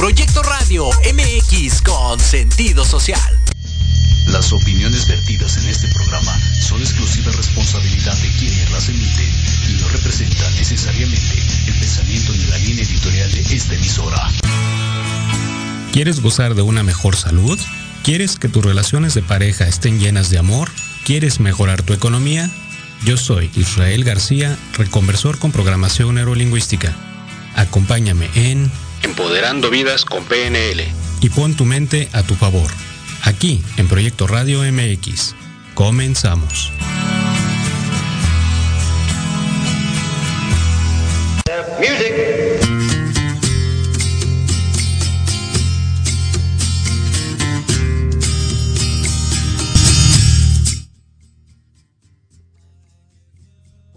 Proyecto Radio MX con sentido social. Las opiniones vertidas en este programa son exclusiva responsabilidad de quienes las emiten y no representan necesariamente el pensamiento ni la línea editorial de esta emisora. ¿Quieres gozar de una mejor salud? ¿Quieres que tus relaciones de pareja estén llenas de amor? ¿Quieres mejorar tu economía? Yo soy Israel García, reconversor con programación neurolingüística. Acompáñame en Empoderando Vidas con PNL y pon tu mente a tu favor aquí en Proyecto Radio MX. Comenzamos.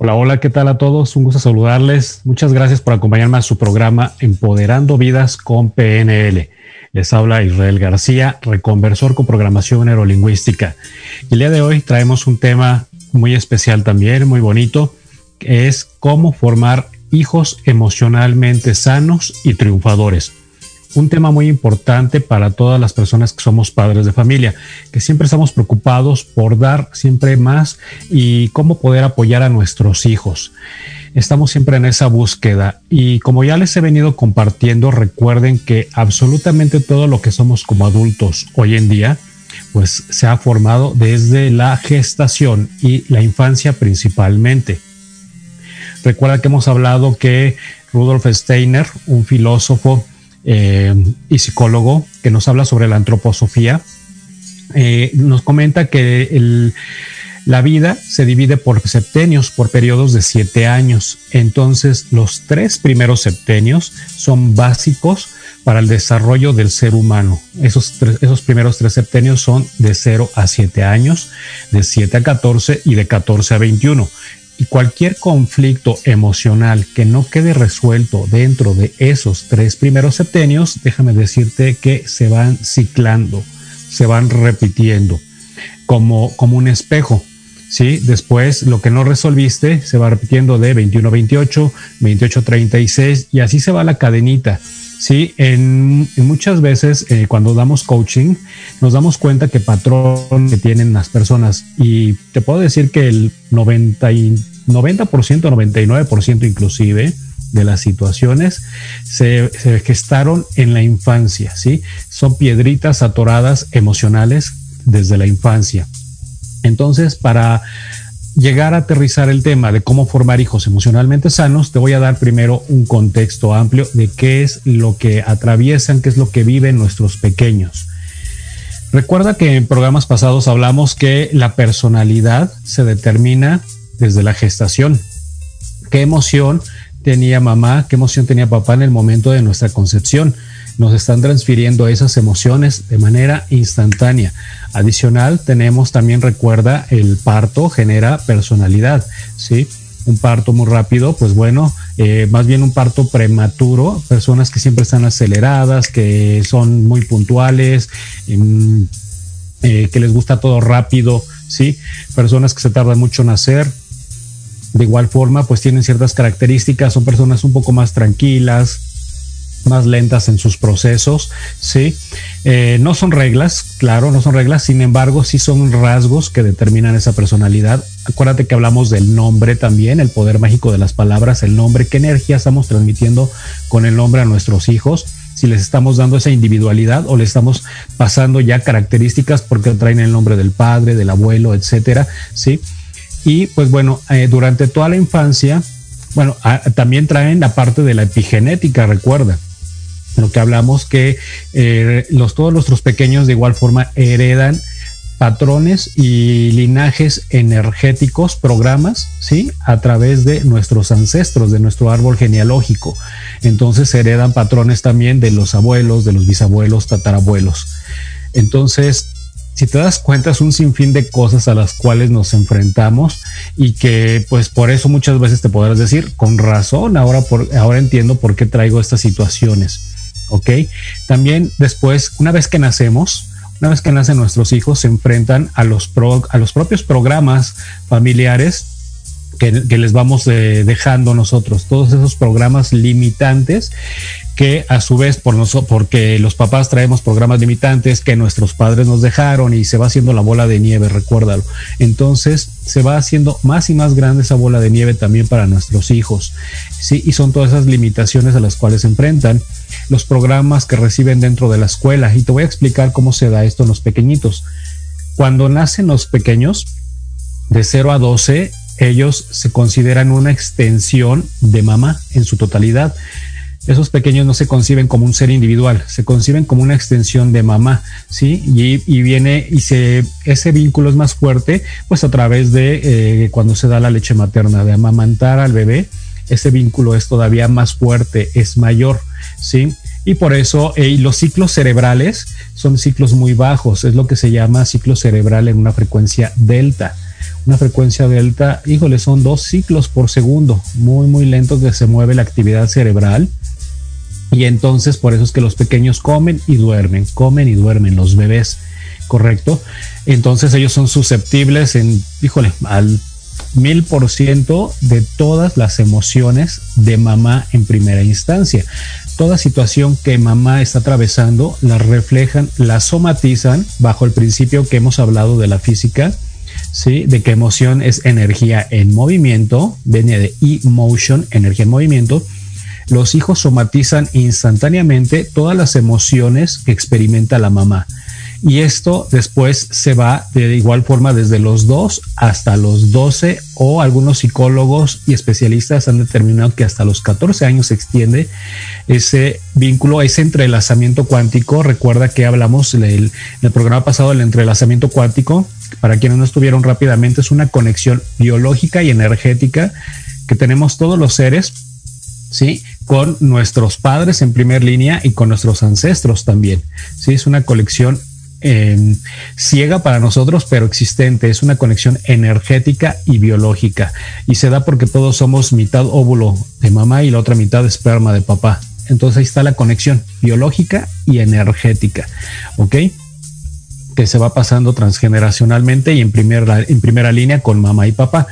Hola, hola, ¿qué tal a todos? Un gusto saludarles. Muchas gracias por acompañarme a su programa Empoderando Vidas con PNL. Les habla Israel García, reconversor con programación neurolingüística. el día de hoy traemos un tema muy especial también, muy bonito, que es cómo formar hijos emocionalmente sanos y triunfadores. Un tema muy importante para todas las personas que somos padres de familia, que siempre estamos preocupados por dar siempre más y cómo poder apoyar a nuestros hijos estamos siempre en esa búsqueda y como ya les he venido compartiendo, recuerden que absolutamente todo lo que somos como adultos hoy en día, pues se ha formado desde la gestación y la infancia principalmente. Recuerda que hemos hablado que Rudolf Steiner, un filósofo eh, y psicólogo que nos habla sobre la antroposofía, eh, nos comenta que la vida se divide por septenios, por periodos de siete años. Entonces, los tres primeros septenios son básicos para el desarrollo del ser humano. Esos, esos primeros tres septenios son de 0 a 7 años, de 7 a 14 y de 14 a 21. Y cualquier conflicto emocional que no quede resuelto dentro de esos tres primeros septenios, déjame decirte que se van ciclando, se van repitiendo como, como un espejo. ¿Sí? Después lo que no resolviste se va repitiendo de 21-28, 28-36 y así se va la cadenita. Sí, en, muchas veces eh, cuando damos coaching nos damos cuenta que patrón que tienen las personas y te puedo decir que el 90, 90% 99% inclusive de las situaciones se, se, gestaron en la infancia, ¿sí? Son piedritas atoradas emocionales desde la infancia. Entonces, para llegar a aterrizar el tema de cómo formar hijos emocionalmente sanos, te voy a dar primero un contexto amplio de qué es lo que atraviesan, qué es lo que viven nuestros pequeños. Recuerda que en programas pasados hablamos que la personalidad se determina desde la gestación. ¿Qué emoción tenía mamá? ¿Qué emoción tenía papá en el momento de nuestra concepción? nos están transfiriendo esas emociones de manera instantánea. Adicional, tenemos también, recuerda, el parto genera personalidad, ¿sí? Un parto muy rápido, pues bueno, eh, más bien un parto prematuro, personas que siempre están aceleradas, que son muy puntuales, em, eh, que les gusta todo rápido, ¿sí? Personas que se tardan mucho en nacer, de igual forma, pues tienen ciertas características, son personas un poco más tranquilas, más lentas en sus procesos, ¿sí? Eh, no son reglas, claro, no son reglas, sin embargo, sí son rasgos que determinan esa personalidad. Acuérdate que hablamos del nombre también, el poder mágico de las palabras, el nombre, qué energía estamos transmitiendo con el nombre a nuestros hijos, si les estamos dando esa individualidad o le estamos pasando ya características porque traen el nombre del padre, del abuelo, etcétera, ¿sí? Y pues bueno, eh, durante toda la infancia, bueno, también traen la parte de la epigenética, recuerda lo que hablamos que eh, los, todos nuestros pequeños de igual forma heredan patrones y linajes energéticos, programas, ¿sí? A través de nuestros ancestros, de nuestro árbol genealógico. Entonces heredan patrones también de los abuelos, de los bisabuelos, tatarabuelos. Entonces, si te das cuenta, es un sinfín de cosas a las cuales nos enfrentamos y que pues por eso muchas veces te podrás decir, con razón, ahora, por, ahora entiendo por qué traigo estas situaciones. ¿Ok? También después, una vez que nacemos, una vez que nacen nuestros hijos, se enfrentan a los, a los propios programas familiares que, les vamos eh, dejando nosotros, todos esos programas limitantes que a su vez por porque los papás traemos programas limitantes que nuestros padres nos dejaron y se va haciendo la bola de nieve, recuérdalo. Entonces se va haciendo más y más grande esa bola de nieve también para nuestros hijos. Sí, y son todas esas limitaciones a las cuales se enfrentan los programas que reciben dentro de la escuela. Y te voy a explicar cómo se da esto en los pequeñitos. Cuando nacen los pequeños, de 0 a 12, ellos se consideran una extensión de mamá en su totalidad esos pequeños no se conciben como un ser individual, se conciben como una extensión de mamá, ¿sí? Y, viene y se, ese vínculo es más fuerte, pues a través de eh, cuando se da la leche materna, de amamantar al bebé, ese vínculo es todavía más fuerte, es mayor, ¿sí? Y por eso eh, los ciclos cerebrales son ciclos muy bajos, es lo que se llama ciclo cerebral en una frecuencia delta. Una frecuencia delta, híjole, son dos ciclos por segundo, muy, muy lento que se mueve la actividad cerebral y entonces por eso es que los pequeños comen y duermen, comen y duermen los bebés, ¿correcto? Entonces ellos son susceptibles en, híjole, al mil por ciento de todas las emociones de mamá en primera instancia. Toda situación que mamá está atravesando la reflejan, la somatizan bajo el principio que hemos hablado de la física, ¿sí? De que emoción es energía en movimiento, viene de emotion, energía en movimiento, los hijos somatizan instantáneamente todas las emociones que experimenta la mamá. Y esto después se va de igual forma desde los 2 hasta los 12 o algunos psicólogos y especialistas han determinado que hasta los 14 años se extiende ese vínculo, ese entrelazamiento cuántico. Recuerda que hablamos en el, programa pasado del entrelazamiento cuántico. Para quienes no estuvieron rápidamente, es una conexión biológica y energética que tenemos todos los seres ¿sí? Con nuestros padres en primer línea y con nuestros ancestros también, ¿sí? Es una colección em, ciega para nosotros, pero existente. Es una conexión energética y biológica. Y se da porque todos somos mitad óvulo de mamá y la otra mitad esperma de papá. Entonces ahí está la conexión biológica y energética. ¿Ok? Que se va pasando transgeneracionalmente y en primera, en primera línea con mamá y papá.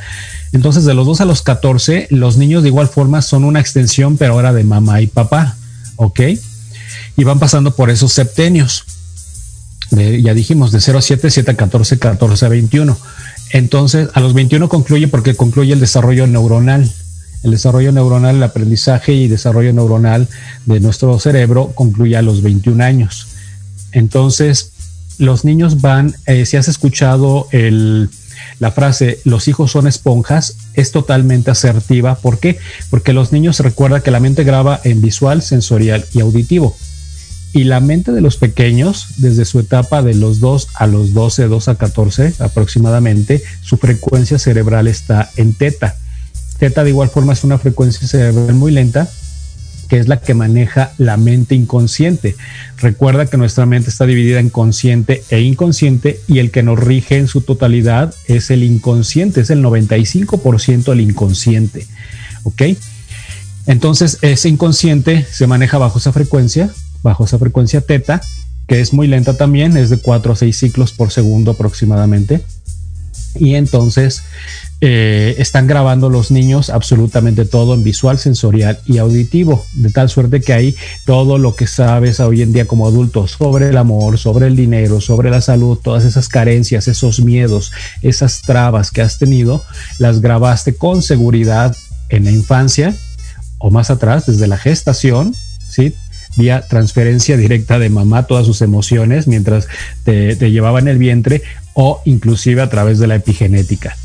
Entonces, de los 2 a los 14, los niños de igual forma son una extensión, pero ahora de mamá y papá, ¿ok? Y van pasando por esos septenios. ya dijimos, de 0 a 7, 7 a 14, 14 a 21. Entonces, a los 21 concluye porque concluye el desarrollo neuronal. El desarrollo neuronal, el aprendizaje y desarrollo neuronal de nuestro cerebro concluye a los 21 años. Entonces, los niños van, eh, si has escuchado el, la frase los hijos son esponjas es totalmente asertiva. ¿Por qué? Porque los niños recuerdan que la mente graba en visual, sensorial y auditivo. Y la mente de los pequeños, desde su etapa de los 2 a los 12, 2 a 14 aproximadamente, su frecuencia cerebral está en teta. Teta de igual forma es una frecuencia cerebral muy lenta que es la que maneja la mente inconsciente. Recuerda que nuestra mente está dividida en consciente e inconsciente y el que nos rige en su totalidad es el inconsciente, es el 95% el inconsciente. ¿Ok? Entonces, ese inconsciente se maneja bajo esa frecuencia, bajo esa frecuencia teta, que es muy lenta también, es de 4 a 6 ciclos por segundo aproximadamente. Y entonces eh, están grabando los niños absolutamente todo en visual, sensorial y auditivo, de tal suerte que ahí todo lo que sabes hoy en día como adulto sobre el amor, sobre el dinero, sobre la salud, todas esas carencias, esos miedos, esas trabas que has tenido, las grabaste con seguridad en la infancia o más atrás, desde la gestación, ¿sí? vía transferencia directa de mamá todas sus emociones mientras te, te llevaba en el vientre o inclusive a través de la epigenética.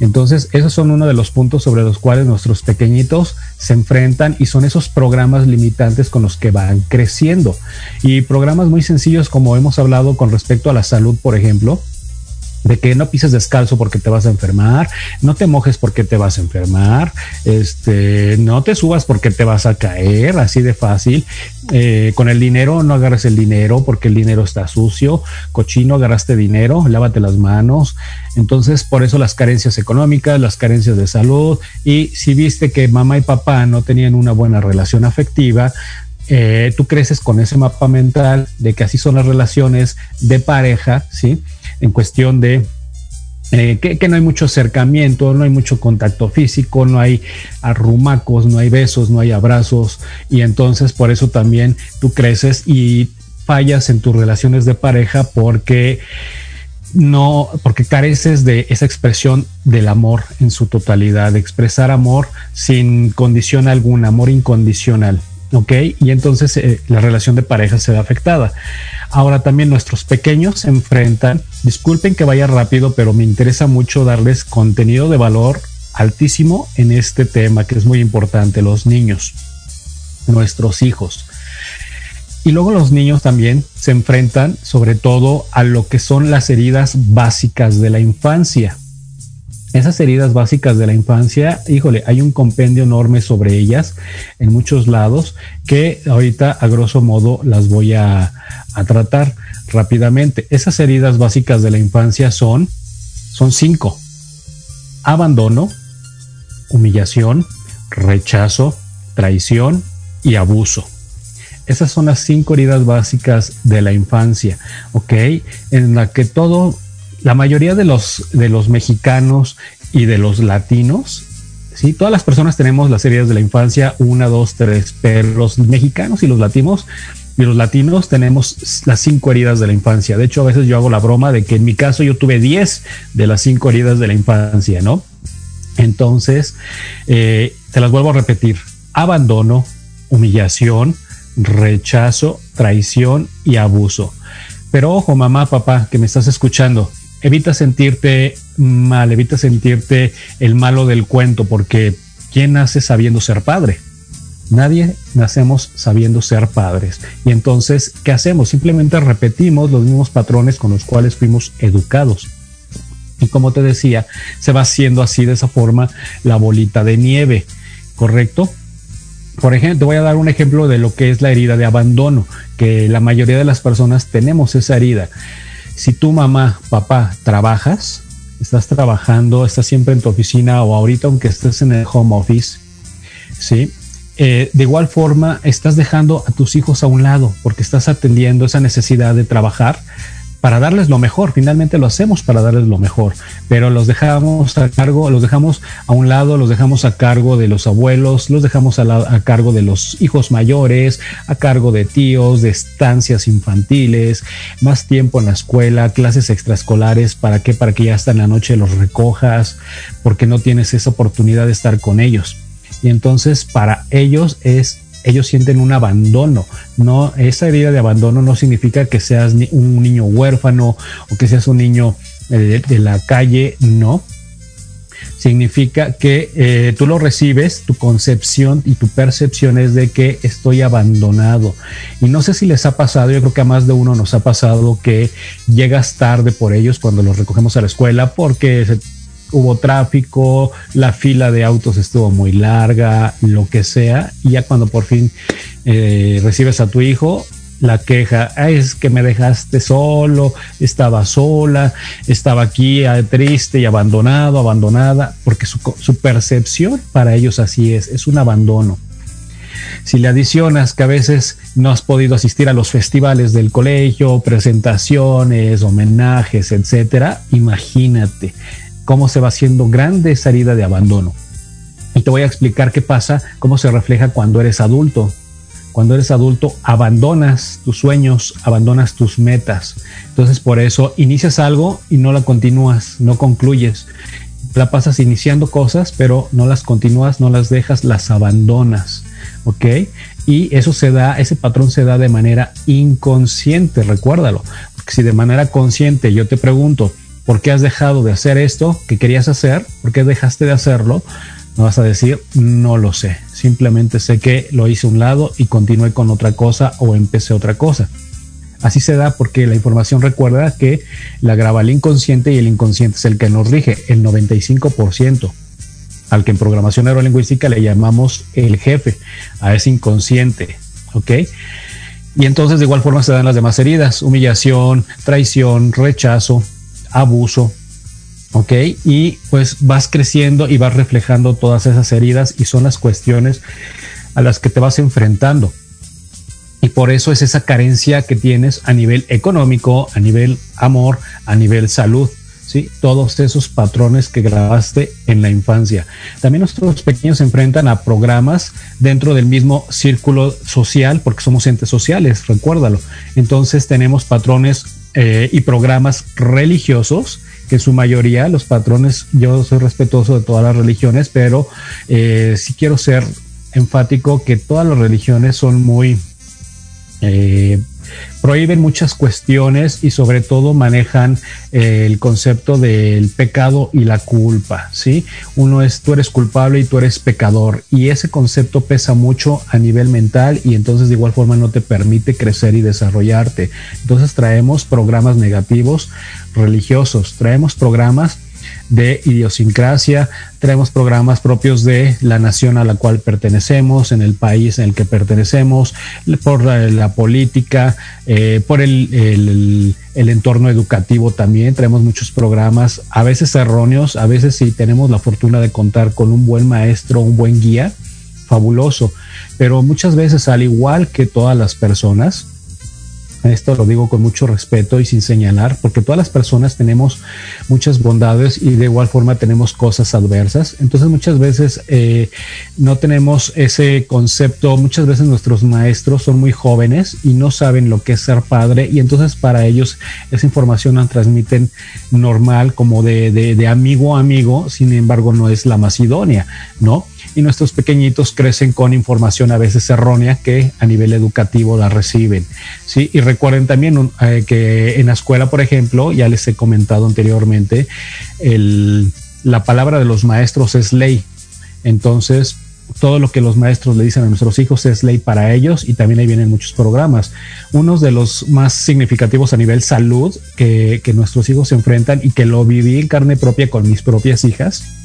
Entonces, esos son uno de los puntos sobre los cuales nuestros pequeñitos se enfrentan y son esos programas limitantes con los que van creciendo. Y programas muy sencillos como hemos hablado con respecto a la salud, por ejemplo, de que no pises descalzo porque te vas a enfermar, no te mojes porque te vas a enfermar, este, no te subas porque te vas a caer, así de fácil. Eh, con el dinero no agarres el dinero porque el dinero está sucio, cochino, agarraste dinero, lávate las manos. Entonces, por eso las carencias económicas, las carencias de salud y si viste que mamá y papá no tenían una buena relación afectiva, eh, tú creces con ese mapa mental de que así son las relaciones de pareja, ¿sí? En cuestión de eh, que, no hay mucho acercamiento, no hay mucho contacto físico, no hay arrumacos, no hay besos, no hay abrazos y entonces por eso también tú creces y fallas en tus relaciones de pareja porque no, porque careces de esa expresión del amor en su totalidad, de expresar amor sin condición alguna, amor incondicional. ¿Ok? Y entonces eh, la relación de pareja se ve afectada. Ahora también nuestros pequeños se enfrentan, disculpen que vaya rápido, pero me interesa mucho darles contenido de valor altísimo en este tema que es muy importante, los niños, nuestros hijos. Y luego los niños también se enfrentan sobre todo a lo que son las heridas básicas de la infancia esas heridas básicas de la infancia, híjole, hay un compendio enorme sobre ellas en muchos lados que ahorita a grosso modo las voy a, tratar rápidamente. Esas heridas básicas de la infancia son, son cinco. Abandono, humillación, rechazo, traición y abuso. Esas son las cinco heridas básicas de la infancia, ¿ok? En la que todo la mayoría de los, de los mexicanos y de los latinos, ¿sí? todas las personas tenemos las heridas de la infancia, una, dos, tres, pero los mexicanos y los latinos y los latinos tenemos las cinco heridas de la infancia. De hecho, a veces yo hago la broma de que en mi caso yo tuve diez de las cinco heridas de la infancia, ¿no? Entonces, eh, te las vuelvo a repetir. Abandono, humillación, rechazo, traición y abuso. Pero ojo, mamá, papá, que me estás escuchando, evita sentirte mal, evita sentirte el malo del cuento, porque ¿quién nace sabiendo ser padre? Nadie nacemos sabiendo ser padres. Y entonces, ¿qué hacemos? Simplemente repetimos los mismos patrones con los cuales fuimos educados. Y como te decía, se va haciendo así de esa forma la bolita de nieve, ¿correcto? Por ejemplo, te voy a dar un ejemplo de lo que es la herida de abandono, que la mayoría de las personas tenemos esa herida. Si tu mamá, papá, trabajas, estás trabajando, estás siempre en tu oficina o ahorita aunque estés en el home office, ¿sí? Eh, de igual forma estás dejando a tus hijos a un lado porque estás atendiendo esa necesidad de trabajar para darles lo mejor. Finalmente lo hacemos para darles lo mejor, pero los dejamos a cargo, los dejamos a un lado, los dejamos a cargo de los abuelos, los dejamos a, cargo de los hijos mayores, a cargo de tíos, de estancias infantiles, más tiempo en la escuela, clases extraescolares, ¿para qué? Para que ya hasta en la noche los recojas, porque no tienes esa oportunidad de estar con ellos. Y entonces para ellos es ellos sienten un abandono. No, esa herida de abandono no significa que seas un niño huérfano o que seas un niño eh, de, la calle, no. Significa que eh, tú lo recibes, tu concepción y tu percepción es de que estoy abandonado. Y no sé si les ha pasado, yo creo que a más de uno nos ha pasado que llegas tarde por ellos cuando los recogemos a la escuela porque se hubo tráfico, la fila de autos estuvo muy larga, lo que sea, y ya cuando por fin eh, recibes a tu hijo, la queja es que me dejaste solo, estaba sola, estaba aquí ah, triste y abandonado, abandonada, porque su, su percepción para ellos así es, es un abandono. Si le adicionas que a veces no has podido asistir a los festivales del colegio, presentaciones, homenajes, etcétera, imagínate, cómo se va haciendo grande esa herida de abandono. Y te voy a explicar qué pasa, cómo se refleja cuando eres adulto. Cuando eres adulto, abandonas tus sueños, abandonas tus metas. Entonces, por eso inicias algo y no la continúas, no concluyes. La pasas iniciando cosas, pero no las continúas, no las dejas, las abandonas. ¿Ok? Y eso se da, ese patrón se da de manera inconsciente, recuérdalo. Porque si de manera consciente yo te pregunto, ¿Por qué has dejado de hacer esto que querías hacer? ¿Por qué dejaste de hacerlo? No vas a decir, no lo sé. Simplemente sé que lo hice a un lado y continué con otra cosa o empecé otra cosa. Así se da porque la información recuerda que la graba el inconsciente y el inconsciente es el que nos rige, el 95%, al que en programación neurolingüística le llamamos el jefe, a ese inconsciente. ¿Ok? Y entonces de igual forma se dan las demás heridas, humillación, traición, rechazo, abuso, ¿ok? Y pues vas creciendo y vas reflejando todas esas heridas y son las cuestiones a las que te vas enfrentando. Y por eso es esa carencia que tienes a nivel económico, a nivel amor, a nivel salud, ¿sí? Todos esos patrones que grabaste en la infancia. También nuestros pequeños se enfrentan a programas dentro del mismo círculo social, porque somos entes sociales, recuérdalo. Entonces tenemos patrones eh, y programas religiosos que en su mayoría los patrones, yo soy respetuoso de todas las religiones, pero eh, sí quiero ser enfático que todas las religiones son muy eh, prohíben muchas cuestiones y sobre todo manejan eh, el concepto del pecado y la culpa, ¿sí? Uno es tú eres culpable y tú eres pecador y ese concepto pesa mucho a nivel mental y entonces de igual forma no te permite crecer y desarrollarte. Entonces traemos programas negativos religiosos, traemos programas de idiosincrasia, traemos programas propios de la nación a la cual pertenecemos, en el país en el que pertenecemos, por la, política, eh, por el, el, entorno educativo también. Traemos muchos programas, a veces erróneos, a veces si tenemos la fortuna de contar con un buen maestro, un buen guía, fabuloso. Pero muchas veces, al igual que todas las personas, esto lo digo con mucho respeto y sin señalar, porque todas las personas tenemos muchas bondades y de igual forma tenemos cosas adversas. Entonces muchas veces eh, no tenemos ese concepto, muchas veces nuestros maestros son muy jóvenes y no saben lo que es ser padre y entonces para ellos esa información la transmiten normal como de, de amigo a amigo, sin embargo no es la idónea, ¿no? Y nuestros pequeñitos crecen con información a veces errónea que a nivel educativo la reciben. ¿sí? Y recuerden también eh, que en la escuela, por ejemplo, ya les he comentado anteriormente, la palabra de los maestros es ley. Entonces, todo lo que los maestros le dicen a nuestros hijos es ley para ellos y también ahí vienen muchos programas. Uno de los más significativos a nivel salud que, que nuestros hijos se enfrentan y que lo viví en carne propia con mis propias hijas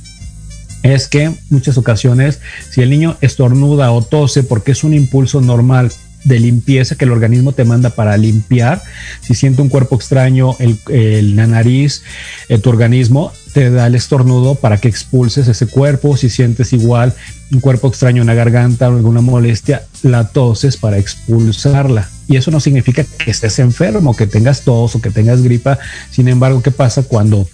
es que muchas ocasiones si el niño estornuda o tose porque es un impulso normal de limpieza que el organismo te manda para limpiar. Si siente un cuerpo extraño, el, la nariz, eh, tu organismo te da el estornudo para que expulses ese cuerpo. Si sientes igual un cuerpo extraño en la garganta o alguna molestia, la toses para expulsarla. Y eso no significa que estés enfermo, que tengas tos o que tengas gripa. Sin embargo, ¿qué pasa cuando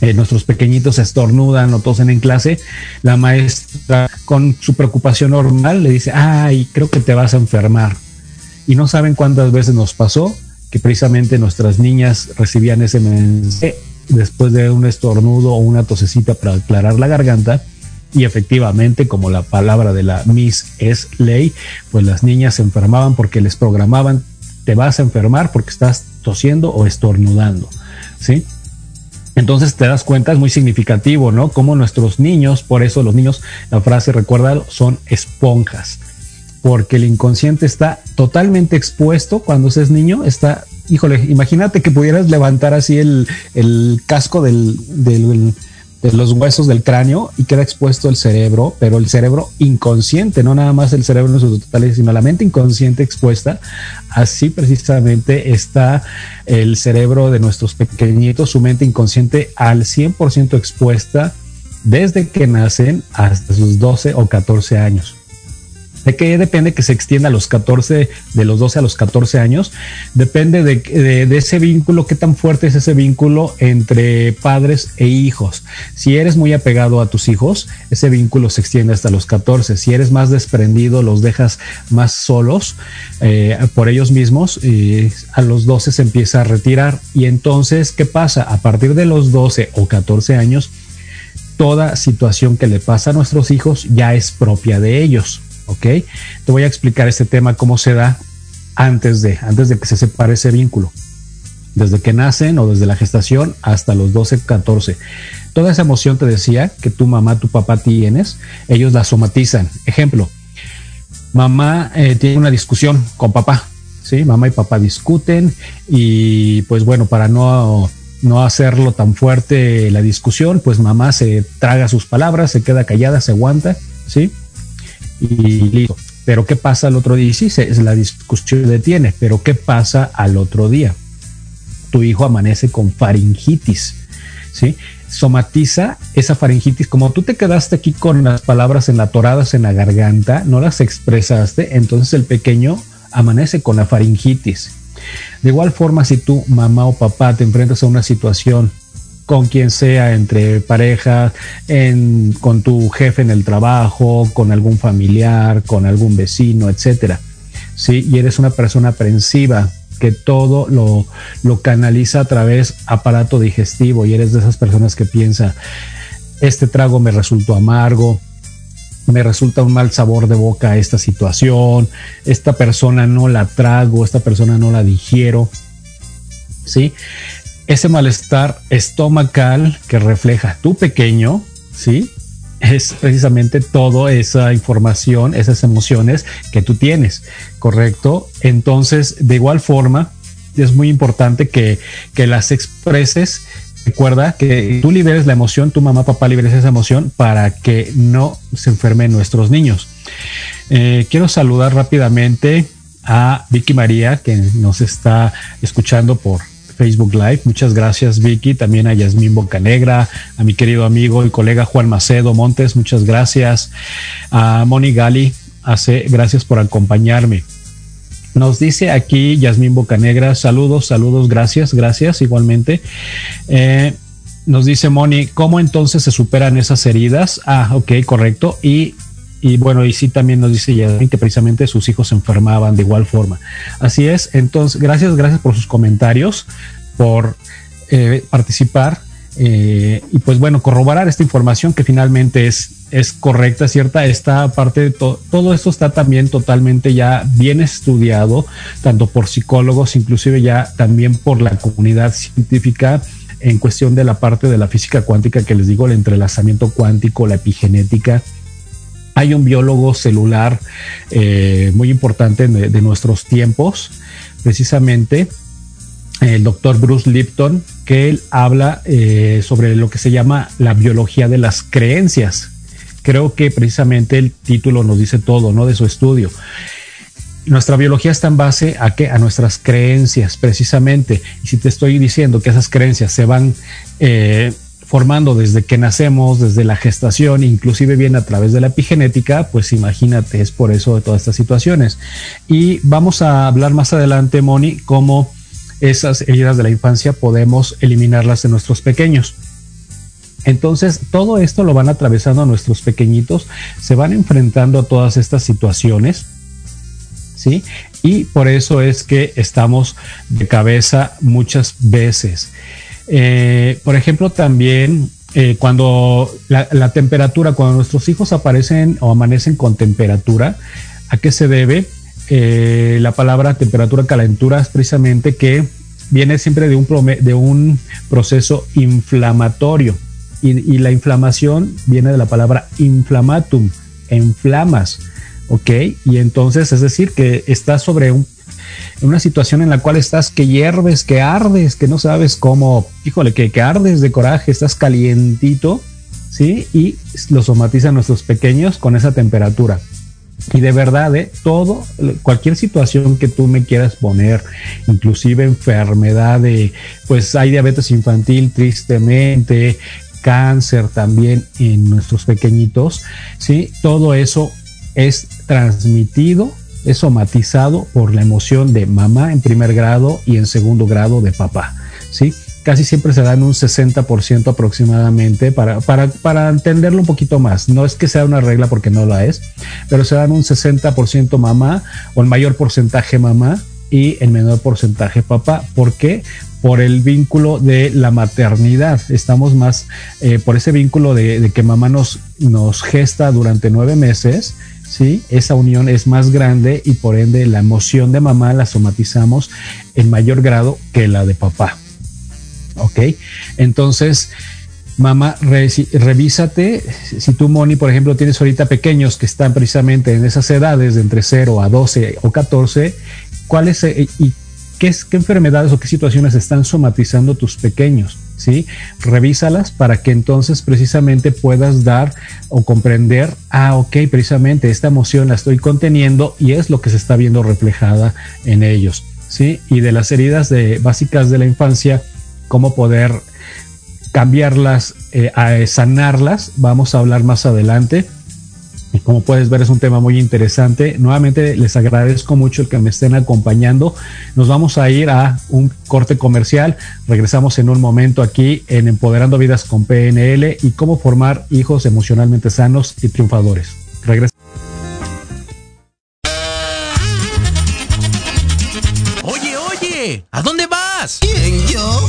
eh, nuestros pequeñitos estornudan o tosen en clase, la maestra con su preocupación normal le dice, ay, creo que te vas a enfermar. Y no saben cuántas veces nos pasó que precisamente nuestras niñas recibían ese mensaje después de un estornudo o una tosecita para aclarar la garganta. Y efectivamente, como la palabra de la Miss es ley, pues las niñas se enfermaban porque les programaban, te vas a enfermar porque estás tosiendo o estornudando. ¿Sí? Entonces te das cuenta, es muy significativo, ¿no? Como nuestros niños, por eso los niños, la frase recuerda, son esponjas, porque el inconsciente está totalmente expuesto cuando se es niño, está, híjole, imagínate que pudieras levantar así el, el casco del, del de los huesos del cráneo y queda expuesto el cerebro, pero el cerebro inconsciente, no nada más el cerebro en su totalidad, sino la mente inconsciente expuesta. Así precisamente está el cerebro de nuestros pequeñitos, su mente inconsciente al 100% expuesta desde que nacen hasta sus 12 o 14 años. ¿De qué depende que se extienda a los 14, de los 12 a los 14 años? Depende de, ese vínculo, qué tan fuerte es ese vínculo entre padres e hijos. Si eres muy apegado a tus hijos, ese vínculo se extiende hasta los 14. Si eres más desprendido, los dejas más solos eh, por ellos mismos, y a los 12 se empieza a retirar. Y entonces, ¿qué pasa? A partir de los 12 o 14 años, toda situación que le pasa a nuestros hijos ya es propia de ellos. ¿Ok? Te voy a explicar este tema, cómo se da antes de, antes de que se separe ese vínculo. Desde que nacen o desde la gestación hasta los 12, 14. Toda esa emoción te decía que tu mamá, tu papá tienes, ellos la somatizan. Ejemplo, mamá eh, tiene una discusión con papá, ¿sí? Mamá y papá discuten y pues bueno, para no no hacerlo tan fuerte la discusión, pues mamá se traga sus palabras, se queda callada, se aguanta, ¿sí? Y listo. Pero ¿qué pasa al otro día? Sí, se, la discusión detiene, pero ¿qué pasa al otro día? Tu hijo amanece con faringitis, ¿sí? Somatiza esa faringitis, como tú te quedaste aquí con las palabras enlatoradas en la garganta, no las expresaste, entonces el pequeño amanece con la faringitis. De igual forma, si tú, mamá o papá, te enfrentas a una situación con quien sea, entre pareja, en, con tu jefe en el trabajo, con algún familiar, con algún vecino, etcétera. ¿Sí? Y eres una persona aprensiva, que todo lo, lo canaliza a través aparato digestivo y eres de esas personas que piensa, este trago me resultó amargo, me resulta un mal sabor de boca esta situación, esta persona no la trago, esta persona no la digiero, ¿sí? Ese malestar estomacal que refleja tu pequeño, ¿sí? Es precisamente toda esa información, esas emociones que tú tienes, ¿correcto? Entonces, de igual forma, es muy importante que, que las expreses Recuerda que tú liberes la emoción, tu mamá, papá liberes esa emoción para que no se enfermen nuestros niños. Eh, quiero saludar rápidamente a Vicky María, que nos está escuchando por Facebook Live. Muchas gracias, Vicky. También a Yasmín Bocanegra, a mi querido amigo y colega Juan Macedo Montes. Muchas gracias. A Moni Gali, hace, gracias por acompañarme. Nos dice aquí Yasmín Bocanegra, saludos, saludos, gracias, gracias igualmente. Eh, nos dice Moni, ¿cómo entonces se superan esas heridas? Ah, ok, correcto. Y, y bueno, y sí también nos dice Yasmín que precisamente sus hijos se enfermaban de igual forma. Así es, entonces, gracias, gracias por sus comentarios, por eh, participar eh, y pues bueno, corroborar esta información que finalmente es, es correcta, cierta. Esta parte de todo esto está también totalmente ya bien estudiado, tanto por psicólogos, inclusive ya también por la comunidad científica en cuestión de la parte de la física cuántica que les digo, el entrelazamiento cuántico, la epigenética. Hay un biólogo celular eh, muy importante de nuestros tiempos, precisamente el doctor Bruce Lipton, que él habla eh, sobre lo que se llama la biología de las creencias. Creo que precisamente el título nos dice todo, ¿no? De su estudio. Nuestra biología está en base a qué? A nuestras creencias, precisamente. Y si te estoy diciendo que esas creencias se van eh, formando desde que nacemos, desde la gestación, inclusive viene a través de la epigenética, pues imagínate, es por eso de todas estas situaciones. Y vamos a hablar más adelante, Moni, cómo esas heridas de la infancia podemos eliminarlas de nuestros pequeños. Entonces, todo esto lo van atravesando nuestros pequeñitos, se van enfrentando a todas estas situaciones, ¿sí? Y por eso es que estamos de cabeza muchas veces. Eh, por ejemplo, también eh, cuando la, temperatura, cuando nuestros hijos aparecen o amanecen con temperatura, ¿a qué se debe? Eh, la palabra temperatura calentura es precisamente que viene siempre de un, proceso inflamatorio y, la inflamación viene de la palabra inflamatum, inflamas, ¿ok? Y entonces es decir que estás sobre un, una situación en la cual estás que hierves, que ardes, que no sabes cómo, híjole, que, que ardes de coraje, estás calientito, ¿sí? Y lo somatizan nuestros pequeños con esa temperatura. Y de verdad, ¿eh? todo, cualquier situación que tú me quieras poner, inclusive enfermedad de, pues hay diabetes infantil tristemente, cáncer también en nuestros pequeñitos, ¿sí? Todo eso es transmitido, es somatizado por la emoción de mamá en primer grado y en segundo grado de papá, ¿sí? casi siempre se dan un 60% aproximadamente para, para, para, entenderlo un poquito más. No es que sea una regla porque no la es, pero se dan un 60% mamá o el mayor porcentaje mamá y el menor porcentaje papá. ¿Por qué? Por el vínculo de la maternidad. Estamos más eh, por ese vínculo de, que mamá nos gesta durante nueve meses. ¿Sí? Esa unión es más grande y por ende la emoción de mamá la somatizamos en mayor grado que la de papá. ¿ok? Entonces, mamá, revísate. Si tú, Moni, por ejemplo, tienes ahorita pequeños que están precisamente en esas edades de entre 0 a 12 o 14, ¿cuáles eh, y qué enfermedades o qué situaciones están somatizando tus pequeños? ¿Sí? Revísalas para que entonces precisamente puedas dar o comprender, ah, ok, precisamente esta emoción la estoy conteniendo y es lo que se está viendo reflejada en ellos, ¿sí? Y de las heridas de, básicas de la infancia, cómo poder cambiarlas, eh, sanarlas. Vamos a hablar más adelante. Y como puedes ver es un tema muy interesante. Nuevamente les agradezco mucho el que me estén acompañando. Nos vamos a ir a un corte comercial. Regresamos en un momento aquí en Empoderando Vidas con PNL y cómo formar hijos emocionalmente sanos y triunfadores. Regresamos. Oye, oye, ¿a dónde vas? ¿Quién, yo?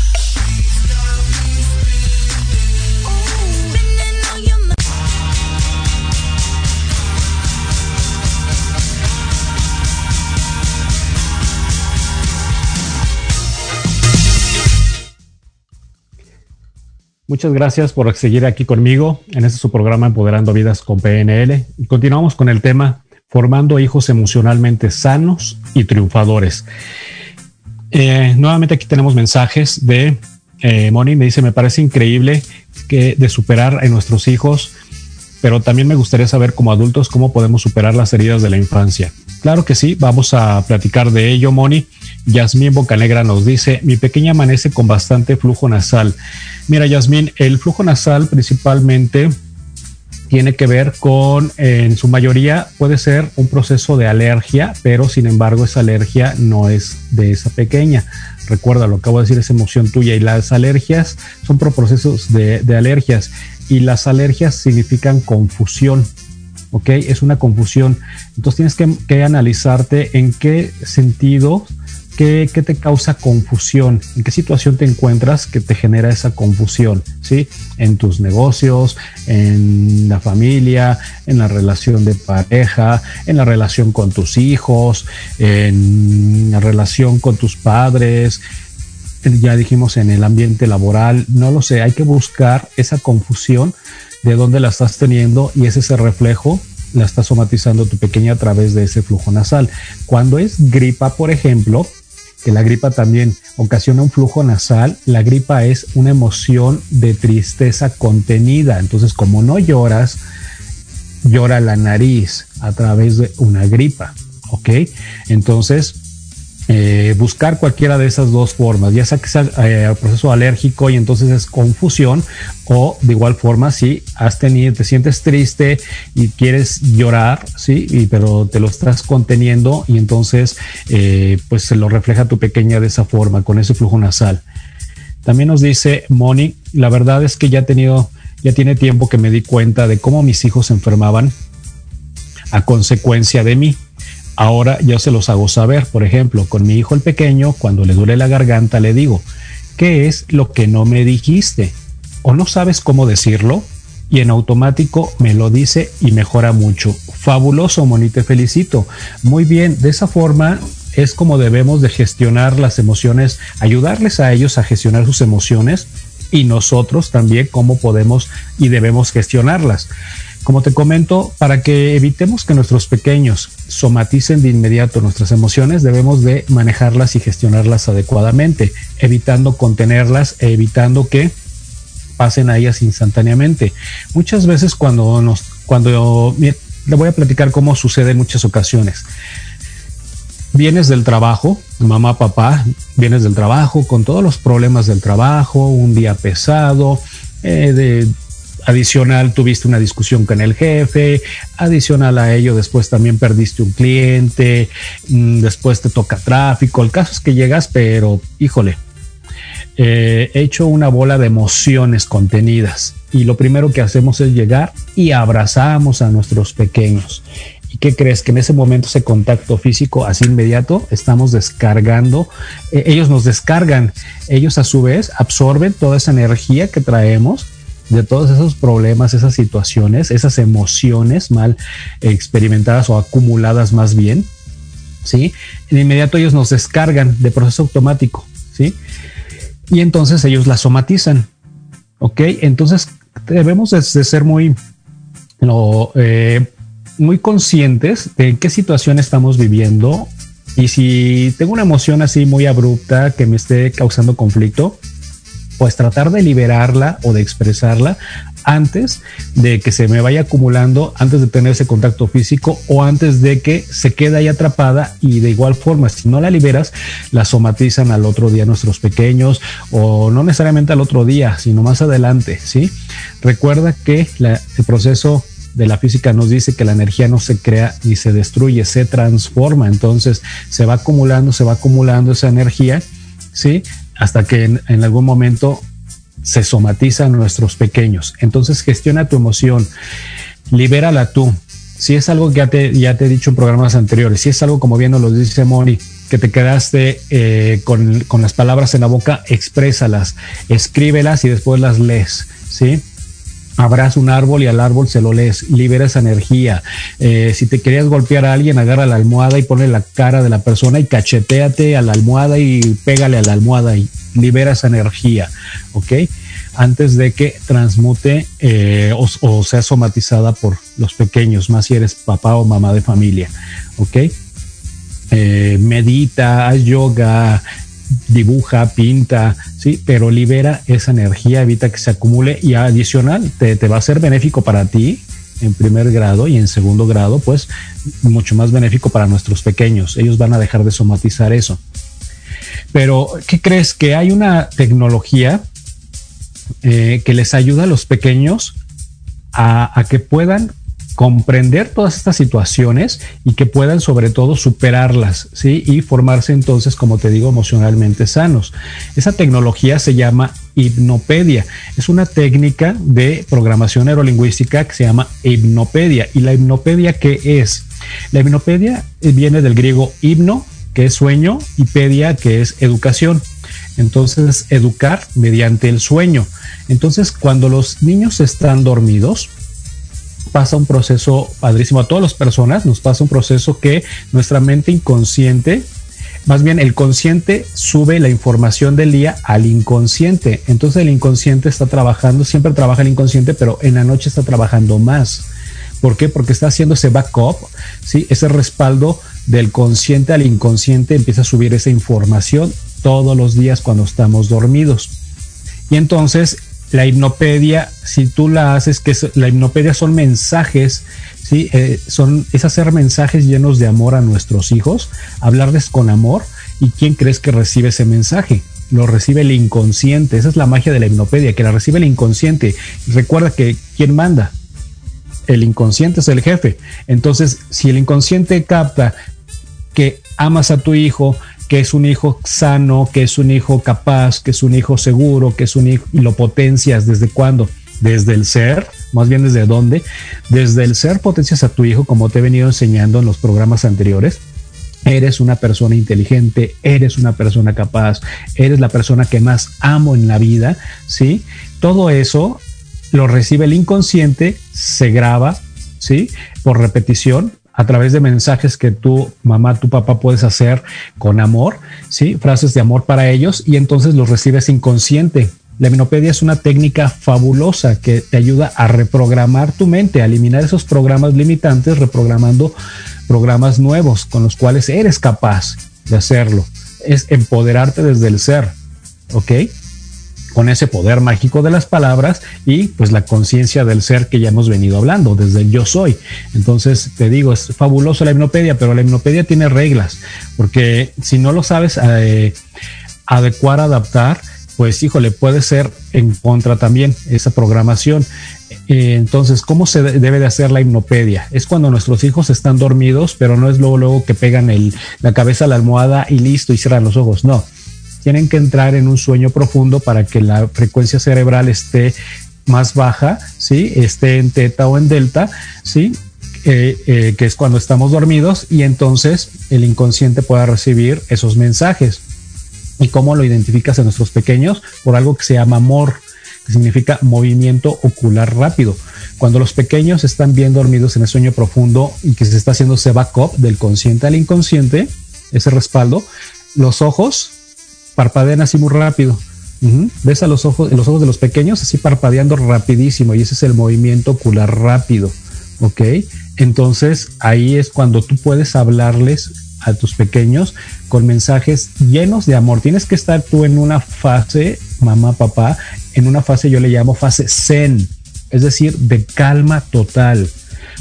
Muchas gracias por seguir aquí conmigo en este su programa Empoderando Vidas con PNL. Y continuamos con el tema Formando hijos emocionalmente sanos y triunfadores. Eh, nuevamente aquí tenemos mensajes de eh, Moni. Me dice, me parece increíble que de superar a nuestros hijos, pero también me gustaría saber como adultos cómo podemos superar las heridas de la infancia. Claro que sí, vamos a platicar de ello, Moni. Yasmín Bocanegra nos dice, mi pequeña amanece con bastante flujo nasal. Mira, Yasmín, el flujo nasal principalmente tiene que ver con, en su mayoría, puede ser un proceso de alergia, pero sin embargo esa alergia no es de esa pequeña. Recuerda, lo acabo de decir es emoción tuya y las alergias son por procesos de, alergias y las alergias significan confusión. ¿Ok? Es una confusión. Entonces tienes que analizarte en qué sentido ¿Qué, te causa confusión? ¿En qué situación te encuentras que te genera esa confusión? ¿Sí? En tus negocios, en la familia, en la relación de pareja, en la relación con tus hijos, en la relación con tus padres, ya dijimos en el ambiente laboral, no lo sé, hay que buscar esa confusión de dónde la estás teniendo y es ese reflejo la está somatizando tu pequeña a través de ese flujo nasal. Cuando es gripa, por ejemplo, que la gripa también ocasiona un flujo nasal, la gripa es una emoción de tristeza contenida. Entonces, como no lloras, llora la nariz a través de una gripa. ¿Ok? Entonces, eh, buscar cualquiera de esas dos formas, ya sea que sea eh, proceso alérgico y entonces es confusión, o de igual forma si has tenido, te sientes triste y quieres llorar, sí, pero te lo estás conteniendo y entonces eh, pues se lo refleja tu pequeña de esa forma, con ese flujo nasal. También nos dice Moni, la verdad es que ya he tenido, ya tiene tiempo que me di cuenta de cómo mis hijos se enfermaban a consecuencia de mí Ahora yo se los hago saber. Por ejemplo, con mi hijo el pequeño, cuando le duele la garganta, le digo, ¿qué es lo que no me dijiste? ¿O no sabes cómo decirlo? Y en automático me lo dice y mejora mucho. Fabuloso, Moni, te felicito. Muy bien, de esa forma es como debemos de gestionar las emociones, ayudarles a ellos a gestionar sus emociones y nosotros también cómo podemos y debemos gestionarlas. Como te comento, para que evitemos que nuestros pequeños somaticen de inmediato nuestras emociones, debemos de manejarlas y gestionarlas adecuadamente, evitando contenerlas, evitando que pasen a ellas instantáneamente. Muchas veces cuando nos, cuando le voy a platicar cómo sucede en muchas ocasiones. Vienes del trabajo, mamá, papá, vienes del trabajo con todos los problemas del trabajo, un día pesado, eh, de Adicional, tuviste una discusión con el jefe. Adicional a ello, después también perdiste un cliente. Mm, después te toca tráfico. El caso es que llegas, pero híjole, eh, he hecho una bola de emociones contenidas. Y lo primero que hacemos es llegar y abrazamos a nuestros pequeños. ¿Y qué crees? Que en ese momento, ese contacto físico así inmediato, estamos descargando, eh, ellos nos descargan, ellos a su vez absorben toda esa energía que traemos de todos esos problemas, esas situaciones, esas emociones mal experimentadas o acumuladas más bien, ¿sí? En inmediato ellos nos descargan de proceso automático, ¿sí? Y entonces ellos la somatizan, ¿ok? Entonces debemos de, ser muy, eh, muy conscientes de qué situación estamos viviendo y si tengo una emoción así muy abrupta que me esté causando conflicto, pues tratar de liberarla o de expresarla antes de que se me vaya acumulando, antes de tener ese contacto físico o antes de que se quede ahí atrapada y de igual forma, si no la liberas, la somatizan al otro día nuestros pequeños o no necesariamente al otro día, sino más adelante, ¿sí? Recuerda que el proceso de la física nos dice que la energía no se crea ni se destruye, se transforma, entonces se va acumulando, se va acumulando esa energía, ¿sí? Hasta que en, algún momento se somatizan nuestros pequeños. Entonces gestiona tu emoción, libérala tú. Si es algo que ya te, ya te he dicho en programas anteriores, si es algo como bien nos lo dice Moni, que te quedaste eh, con, con, las palabras en la boca, exprésalas, escríbelas y después las lees, ¿sí? Abraza un árbol y al árbol se lo lees, libera esa energía. Eh, si te querías golpear a alguien, agarra la almohada y pone la cara de la persona y cacheteate a la almohada y pégale a la almohada y libera esa energía, ¿ok? Antes de que transmute eh, o, sea somatizada por los pequeños, más si eres papá o mamá de familia, ¿ok? Eh, medita, haz yoga, dibuja, pinta, sí, pero libera esa energía, evita que se acumule y adicional te, va a ser benéfico para ti en primer grado y en segundo grado, pues mucho más benéfico para nuestros pequeños. Ellos van a dejar de somatizar eso. Pero, ¿qué crees? Que hay una tecnología eh, que les ayuda a los pequeños a que puedan comprender todas estas situaciones y que puedan sobre todo superarlas, ¿sí? Y formarse entonces, como te digo, emocionalmente sanos. Esa tecnología se llama hipnopedia. Es una técnica de programación neurolingüística que se llama hipnopedia. ¿Y la hipnopedia qué es? La hipnopedia viene del griego hipno, que es sueño, y pedia, que es educación. Entonces, educar mediante el sueño. Entonces, cuando los niños están dormidos, pasa un proceso padrísimo. A todas las personas nos pasa un proceso que nuestra mente inconsciente, más bien el consciente sube la información del día al inconsciente. Entonces el inconsciente está trabajando, siempre trabaja el inconsciente, pero en la noche está trabajando más. ¿Por qué? Porque está haciendo ese backup, ¿sí? ese respaldo del consciente al inconsciente, empieza a subir esa información todos los días cuando estamos dormidos. Y entonces la hipnopedia, si tú la haces, que la hipnopedia son mensajes, ¿sí? Eh, son, es hacer mensajes llenos de amor a nuestros hijos, hablarles con amor, ¿y quién crees que recibe ese mensaje? Lo recibe el inconsciente, esa es la magia de la hipnopedia, que la recibe el inconsciente. Recuerda que ¿quién manda? El inconsciente es el jefe. Entonces, si el inconsciente capta que amas a tu hijo, que es un hijo sano, que es un hijo capaz, que es un hijo seguro, que es un hijo y lo potencias desde cuándo? Desde el ser, más bien desde dónde? Desde el ser potencias a tu hijo como te he venido enseñando en los programas anteriores. Eres una persona inteligente, eres una persona capaz, eres la persona que más amo en la vida, ¿sí? Todo eso lo recibe el inconsciente, se graba, ¿sí? Por repetición, a través de mensajes que tu mamá, tu papá puedes hacer con amor, ¿sí? Frases de amor para ellos y entonces los recibes inconsciente. La minopedia es una técnica fabulosa que te ayuda a reprogramar tu mente, a eliminar esos programas limitantes, reprogramando programas nuevos con los cuales eres capaz de hacerlo. Es empoderarte desde el ser, ¿ok? Con ese poder mágico de las palabras y pues la conciencia del ser que ya hemos venido hablando, desde el yo soy. Entonces, te digo, es fabuloso la hipnopedia, pero la hipnopedia tiene reglas, porque si no lo sabes eh, adecuar, adaptar, pues híjole, puede ser en contra también esa programación. Eh, entonces, ¿cómo se debe de hacer la hipnopedia? Es cuando nuestros hijos están dormidos, pero no es luego, luego que pegan el, la cabeza a la almohada y listo y cierran los ojos. No, tienen que entrar en un sueño profundo para que la frecuencia cerebral esté más baja, ¿sí? Esté en teta o en delta, ¿sí? Eh, eh, que es cuando estamos dormidos y entonces el inconsciente pueda recibir esos mensajes. ¿Y cómo lo identificas en nuestros pequeños? Por algo que se llama amor, que significa movimiento ocular rápido. Cuando los pequeños están bien dormidos en el sueño profundo y que se está haciendo ese backup del consciente al inconsciente, ese respaldo, los ojos parpadean así muy rápido. Ves a los ojos, en los ojos de los pequeños así parpadeando rapidísimo y ese es el movimiento ocular rápido. ¿Ok? Entonces ahí es cuando tú puedes hablarles a tus pequeños con mensajes llenos de amor. Tienes que estar tú en una fase, mamá, papá, en una fase yo le llamo fase zen, es decir, de calma total.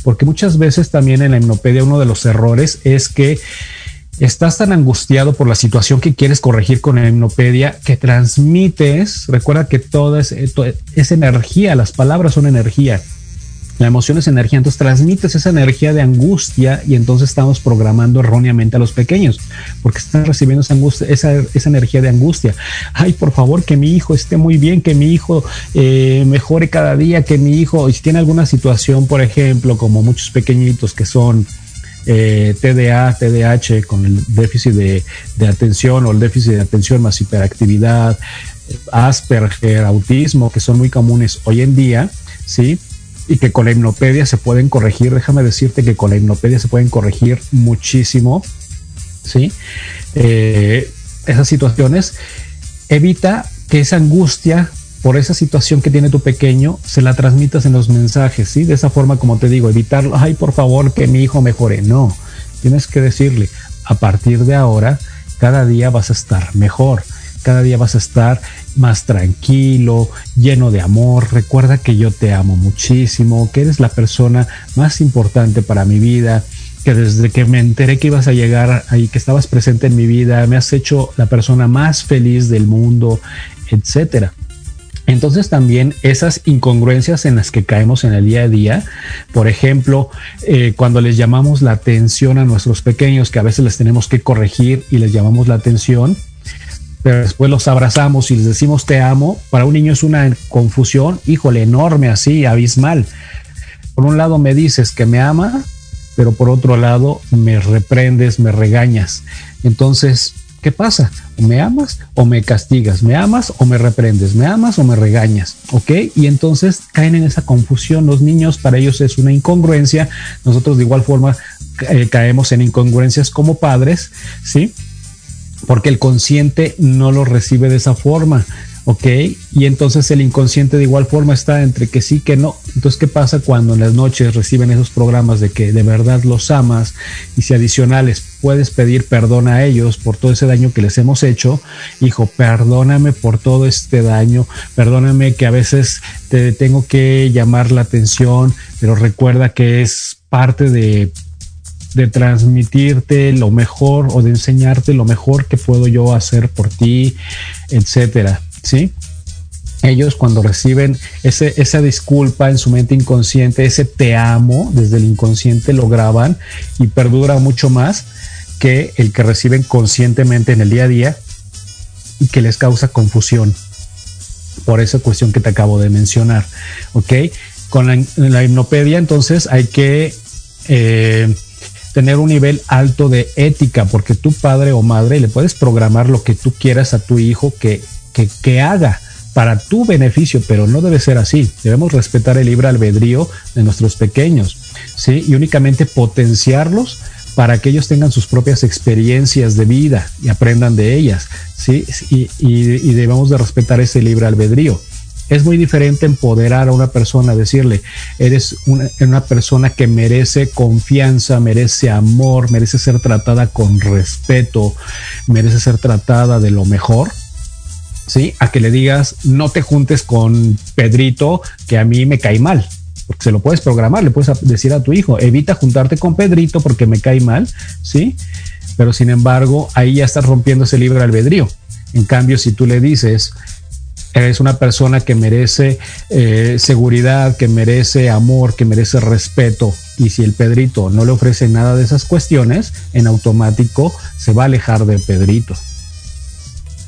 Porque muchas veces también en la hipnopedia uno de los errores es que estás tan angustiado por la situación que quieres corregir con la hipnopedia que transmites, recuerda que toda es, eh, es, energía, las palabras son energía. La emoción es energía, entonces transmites esa energía de angustia y entonces estamos programando erróneamente a los pequeños porque están recibiendo esa, angustia, esa, energía de angustia. Ay, por favor, que mi hijo esté muy bien, que mi hijo eh, mejore cada día, que mi hijo, y si tiene alguna situación, por ejemplo, como muchos pequeñitos que son eh, TDA, TDAH con el déficit de, atención o el déficit de atención más hiperactividad, Asperger, autismo, que son muy comunes hoy en día, ¿sí? Y que con la hipnopedia se pueden corregir. Déjame decirte que con la hipnopedia se pueden corregir muchísimo, ¿sí? Eh, esas situaciones. Evita que esa angustia por esa situación que tiene tu pequeño, se la transmitas en los mensajes, ¿sí? De esa forma, como te digo, evitarlo, ay, por favor, que mi hijo mejore. No, tienes que decirle, a partir de ahora, cada día vas a estar mejor, cada día vas a estar más tranquilo, lleno de amor. Recuerda que yo te amo muchísimo, que eres la persona más importante para mi vida, que desde que me enteré que ibas a llegar ahí, que estabas presente en mi vida, me has hecho la persona más feliz del mundo, etcétera. Entonces también esas incongruencias en las que caemos en el día a día, por ejemplo, eh, cuando les llamamos la atención a nuestros pequeños, que a veces les tenemos que corregir y les llamamos la atención, pero después los abrazamos y les decimos te amo, para un niño es una confusión, híjole, enorme así, abismal. Por un lado me dices que me ama, pero por otro lado me reprendes, me regañas. Entonces, ¿Qué pasa? Me amas o me castigas, me amas o me reprendes, me amas o me regañas, ¿ok? Y entonces caen en esa confusión. Los niños, para ellos es una incongruencia. Nosotros de igual forma eh, caemos en incongruencias como padres, ¿sí? Porque el consciente no lo recibe de esa forma. ¿Ok? Y entonces el inconsciente de igual forma está entre que sí, que no. Entonces, ¿qué pasa cuando en las noches reciben esos programas de que de verdad los amas y si adicionales puedes pedir perdón a ellos por todo ese daño que les hemos hecho? Hijo, perdóname por todo este daño, perdóname que a veces te tengo que llamar la atención, pero recuerda que es parte de de transmitirte lo mejor o de enseñarte lo mejor que puedo yo hacer por ti, etcétera. ¿Sí? Ellos cuando reciben ese, esa disculpa en su mente inconsciente, ese te amo desde el inconsciente lo graban y perdura mucho más que el que reciben conscientemente en el día a día y que les causa confusión por esa cuestión que te acabo de mencionar. ¿Ok? Con la, hipnopedia entonces hay que eh, tener un nivel alto de ética porque tu padre o madre le puedes programar lo que tú quieras a tu hijo que que, haga para tu beneficio, pero no debe ser así. Debemos respetar el libre albedrío de nuestros pequeños, ¿sí? Y únicamente potenciarlos para que ellos tengan sus propias experiencias de vida y aprendan de ellas, ¿sí? Y, debemos de respetar ese libre albedrío. Es muy diferente empoderar a una persona, decirle, eres una, una persona que merece confianza, merece amor, merece ser tratada con respeto, merece ser tratada de lo mejor, ¿sí? A que le digas, no te juntes con Pedrito, que a mí me cae mal. Porque se lo puedes programar, le puedes decir a tu hijo, evita juntarte con Pedrito porque me cae mal, ¿sí? Pero sin embargo, ahí ya estás rompiendo ese libre albedrío. En cambio, si tú le dices, eres una persona que merece eh, seguridad, que merece amor, que merece respeto, y si el Pedrito no le ofrece nada de esas cuestiones, en automático se va a alejar de Pedrito.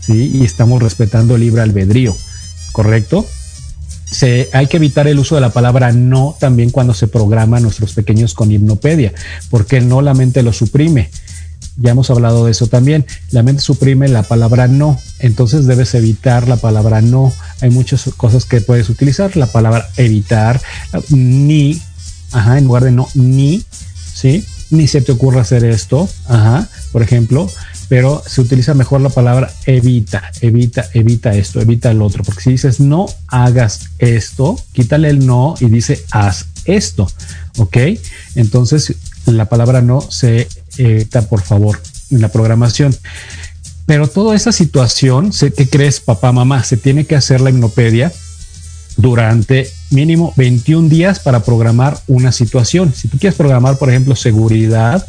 Y estamos respetando el libre albedrío, ¿correcto? Se, hay que evitar el uso de la palabra no también cuando se programa a nuestros pequeños con hipnopedia, porque no la mente lo suprime. Ya hemos hablado de eso también. La mente suprime la palabra no, entonces debes evitar la palabra no. Hay muchas cosas que puedes utilizar. La palabra evitar, ni, ajá, en lugar de no, ni, ¿sí? Ni se te ocurra hacer esto, ajá, por ejemplo pero se utiliza mejor la palabra evita, evita, evita esto, evita el otro, porque si dices no hagas esto, quítale el no y dice haz esto, ¿ok? Entonces la palabra no se evita, por favor, en la programación. Pero toda esa situación, ¿qué crees, papá, mamá? Se tiene que hacer la hipnopedia durante mínimo 21 días para programar una situación. Si tú quieres programar, por ejemplo, seguridad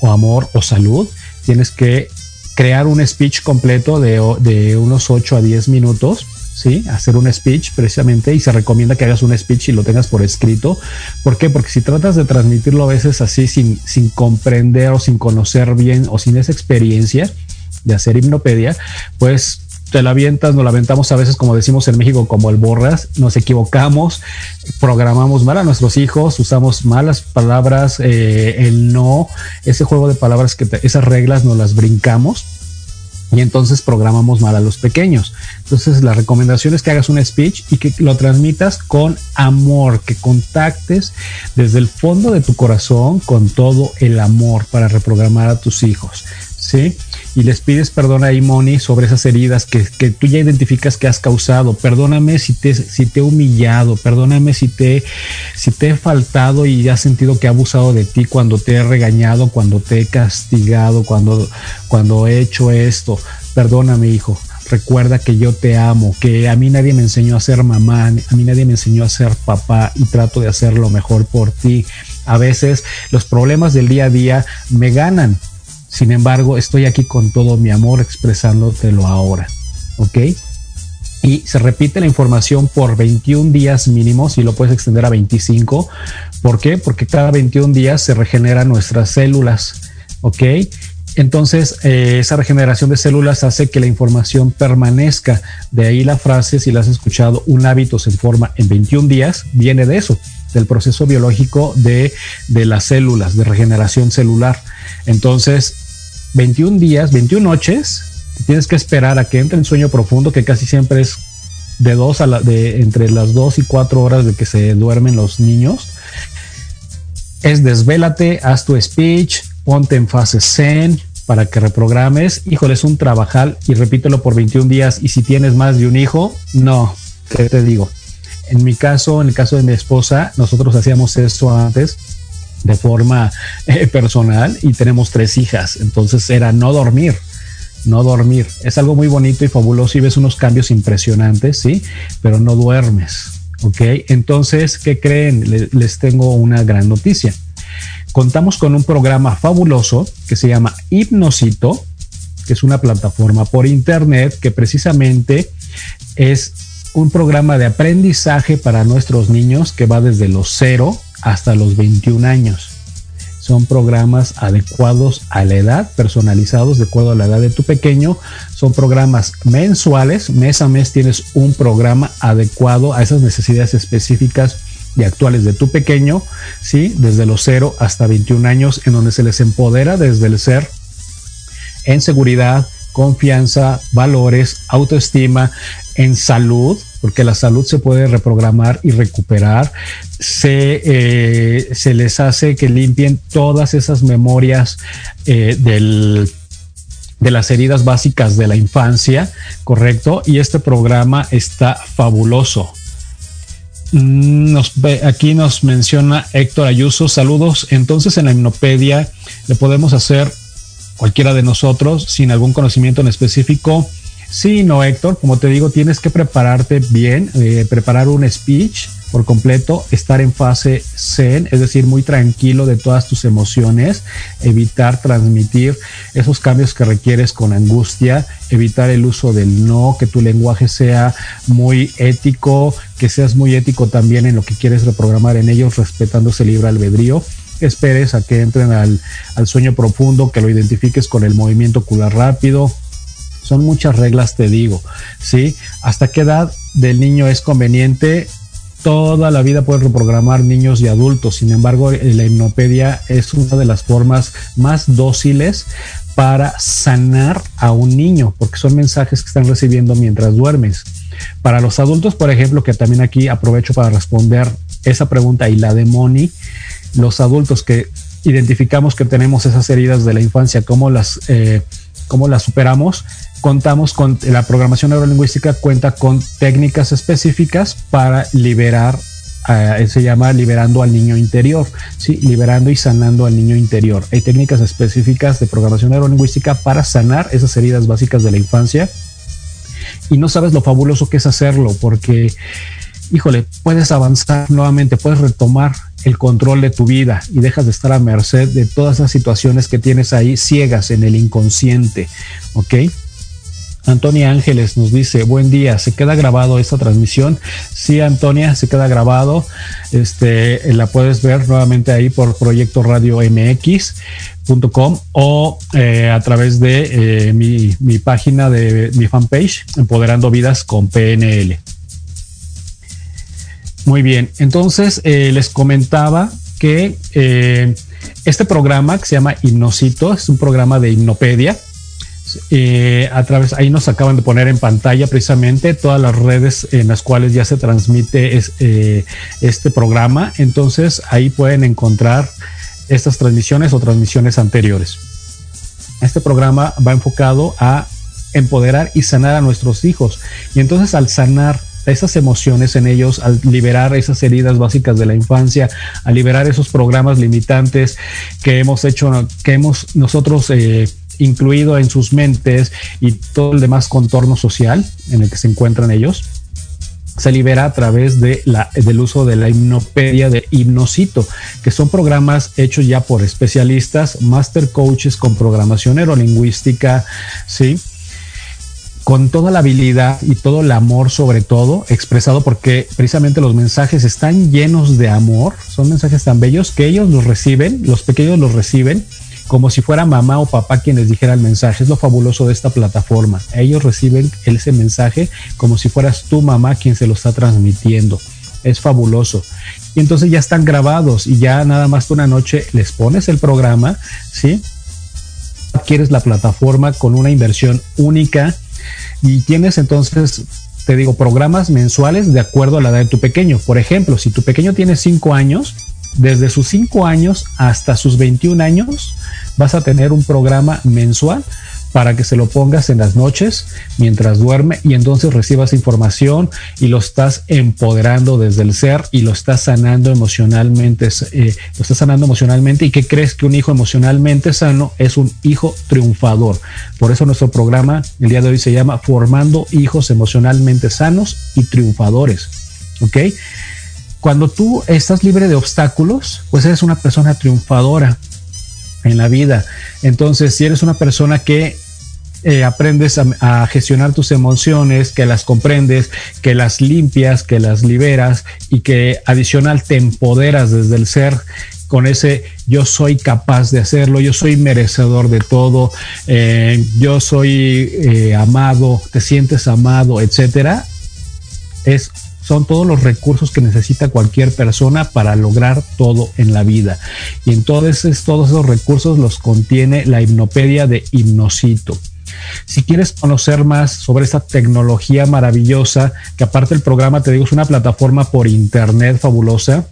o amor o salud, tienes que crear un speech completo de, de unos 8 a 10 minutos. ¿sí? Hacer un speech precisamente y se recomienda que hagas un speech y lo tengas por escrito. ¿Por qué? Porque si tratas de transmitirlo a veces así sin, sin comprender o sin conocer bien o sin esa experiencia de hacer hipnopedia, pues te la avientas, nos la aventamos a veces, como decimos en México, como el borras, nos equivocamos, programamos mal a nuestros hijos, usamos malas palabras, eh, el no, ese juego de palabras que esas reglas nos las brincamos y entonces programamos mal a los pequeños. Entonces la recomendación es que hagas un speech y que lo transmitas con amor, que contactes desde el fondo de tu corazón con todo el amor para reprogramar a tus hijos. ¿Sí? y les pides perdón a Imoni sobre esas heridas que, tú ya identificas que has causado. Perdóname si te, si te he humillado, perdóname si te, si te he faltado y has sentido que he abusado de ti cuando te he regañado, cuando te he castigado, cuando, cuando he hecho esto. Perdóname, hijo. Recuerda que yo te amo, que a mí nadie me enseñó a ser mamá, a mí nadie me enseñó a ser papá y trato de hacer lo mejor por ti. A veces los problemas del día a día me ganan, sin embargo, estoy aquí con todo mi amor expresándotelo ahora. ¿Ok? Y se repite la información por 21 días mínimos y lo puedes extender a 25. ¿Por qué? Porque cada 21 días se regeneran nuestras células. ¿Ok? Entonces, eh, esa regeneración de células hace que la información permanezca. De ahí la frase, si la has escuchado, un hábito se forma en 21 días, viene de eso, del proceso biológico de, de las células, de regeneración celular. Entonces, 21 días, 21 noches, tienes que esperar a que entre en sueño profundo, que casi siempre es de dos a la, de entre las dos y cuatro horas de que se duermen los niños. Es desvélate, haz tu speech, ponte en fase zen, para que reprogrames. Híjole, es un trabajal y repítelo por 21 días. Y si tienes más de un hijo, no, ¿qué te digo? En mi caso, en el caso de mi esposa, nosotros hacíamos esto antes de forma eh, personal y tenemos tres hijas. Entonces era no dormir, no dormir. Es algo muy bonito y fabuloso y ves unos cambios impresionantes, ¿sí? Pero no duermes, ¿ok? Entonces, ¿qué creen? Les tengo una gran noticia. Contamos con un programa fabuloso que se llama Hipnosito, que es una plataforma por internet que precisamente es un programa de aprendizaje para nuestros niños que va desde los 0 hasta los 21 años. Son programas adecuados a la edad, personalizados de acuerdo a la edad de tu pequeño. Son programas mensuales. Mes a mes tienes un programa adecuado a esas necesidades específicas y actuales de tu pequeño, ¿sí? Desde los 0 hasta 21 años, en donde se les empodera desde el ser en seguridad, confianza, valores, autoestima, en salud, porque la salud se puede reprogramar y recuperar. Se, eh, se les hace que limpien todas esas memorias eh, del de las heridas básicas de la infancia, ¿correcto? Y este programa está fabuloso. Mm, aquí nos menciona Héctor Ayuso, saludos. Entonces en la hipnopedia le podemos hacer cualquiera de nosotros sin algún conocimiento en específico. Sí, no, Héctor, como te digo, tienes que prepararte bien, eh, preparar un speech por completo, estar en fase zen, es decir, muy tranquilo de todas tus emociones, evitar transmitir esos cambios que requieres con angustia, evitar el uso del no, que tu lenguaje sea muy ético, que seas muy ético también en lo que quieres reprogramar en ellos, respetando ese libre albedrío esperes a que entren al, al, sueño profundo, que lo identifiques con el movimiento ocular rápido. Son muchas reglas, te digo, ¿sí? ¿Hasta qué edad del niño es conveniente? Toda la vida puedes reprogramar niños y adultos. Sin embargo, la hipnopedia es una de las formas más dóciles para sanar a un niño, porque son mensajes que están recibiendo mientras duermes. Para los adultos, por ejemplo, que también aquí aprovecho para responder esa pregunta y la de Moni, los adultos que identificamos que tenemos esas heridas de la infancia, cómo las, eh, cómo las superamos, contamos con la programación neurolingüística cuenta con técnicas específicas para liberar eh, se llama liberando al niño interior, ¿sí? liberando y sanando al niño interior. Hay técnicas específicas de programación neurolingüística para sanar esas heridas básicas de la infancia y no sabes lo fabuloso que es hacerlo porque, híjole, puedes avanzar nuevamente, puedes retomar el control de tu vida y dejas de estar a merced de todas esas situaciones que tienes ahí ciegas en el inconsciente, ¿ok? Antonia Ángeles nos dice, buen día, ¿se queda grabado esta transmisión? Sí, Antonia, se queda grabado. Este, la puedes ver nuevamente ahí por Proyecto Radio MX.com o eh, a través de eh, mi, mi página de mi fanpage, Empoderando Vidas con PNL. Muy bien, entonces eh, les comentaba que este programa que se llama Hipnocito es un programa de hipnopedia. Eh, a través, ahí nos acaban de poner en pantalla precisamente todas las redes en las cuales ya se transmite este programa. Entonces ahí pueden encontrar estas transmisiones o transmisiones anteriores. Este programa va enfocado a empoderar y sanar a nuestros hijos. Y entonces al sanar esas emociones en ellos, al liberar esas heridas básicas de la infancia, al liberar esos programas limitantes que hemos hecho, que hemos nosotros eh, incluido en sus mentes y todo el demás contorno social en el que se encuentran ellos, se libera a través de la, del uso de la hipnopedia de hipnocito, que son programas hechos ya por especialistas, master coaches con programación neurolingüística, ¿sí? con toda la habilidad y todo el amor sobre todo expresado porque precisamente los mensajes están llenos de amor, son mensajes tan bellos que ellos los reciben, los pequeños los reciben como si fuera mamá o papá quien les dijera el mensaje. Es lo fabuloso de esta plataforma. Ellos reciben ese mensaje como si fueras tu mamá quien se lo está transmitiendo. Es fabuloso. Y entonces ya están grabados y ya nada más tú una noche les pones el programa, ¿sí? Adquieres la plataforma con una inversión única y tienes entonces, te digo, programas mensuales de acuerdo a la edad de tu pequeño. Por ejemplo, si tu pequeño tiene cinco años, desde sus 5 años hasta sus 21 años, vas a tener un programa mensual para que se lo pongas en las noches mientras duerme y entonces recibas información y lo estás empoderando desde el ser y lo estás sanando emocionalmente, eh, estás sanando emocionalmente y que crees que un hijo emocionalmente sano es un hijo triunfador. Por eso nuestro programa el día de hoy se llama Formando hijos emocionalmente sanos y triunfadores. ¿Ok? Cuando tú estás libre de obstáculos, pues eres una persona triunfadora en la vida. Entonces, si eres una persona que eh, aprendes a, gestionar tus emociones, que las comprendes, que las limpias, que las liberas y que adicional te empoderas desde el ser con ese yo soy capaz de hacerlo, yo soy merecedor de todo, eh, yo soy eh, amado, te sientes amado, etcétera, es son todos los recursos que necesita cualquier persona para lograr todo en la vida. Y entonces todos esos recursos los contiene la hipnopedia de Hipnocito. Si quieres conocer más sobre esta tecnología maravillosa, que aparte el programa, te digo, es una plataforma por internet fabulosa,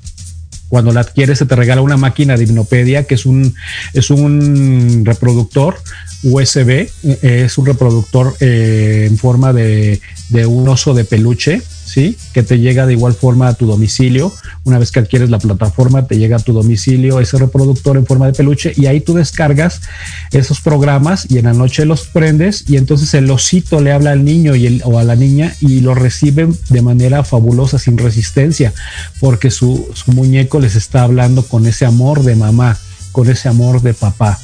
cuando la adquieres se te regala una máquina de hipnopedia que es un, es un reproductor USB, eh, es un reproductor eh, en forma de, de un oso de peluche ¿sí? Que te llega de igual forma a tu domicilio. Una vez que adquieres la plataforma, te llega a tu domicilio ese reproductor en forma de peluche y ahí tú descargas esos programas y en la noche los prendes y entonces el osito le habla al niño y o a la niña y lo reciben de manera fabulosa, sin resistencia, porque su, su muñeco les está hablando con ese amor de mamá, con ese amor de papá.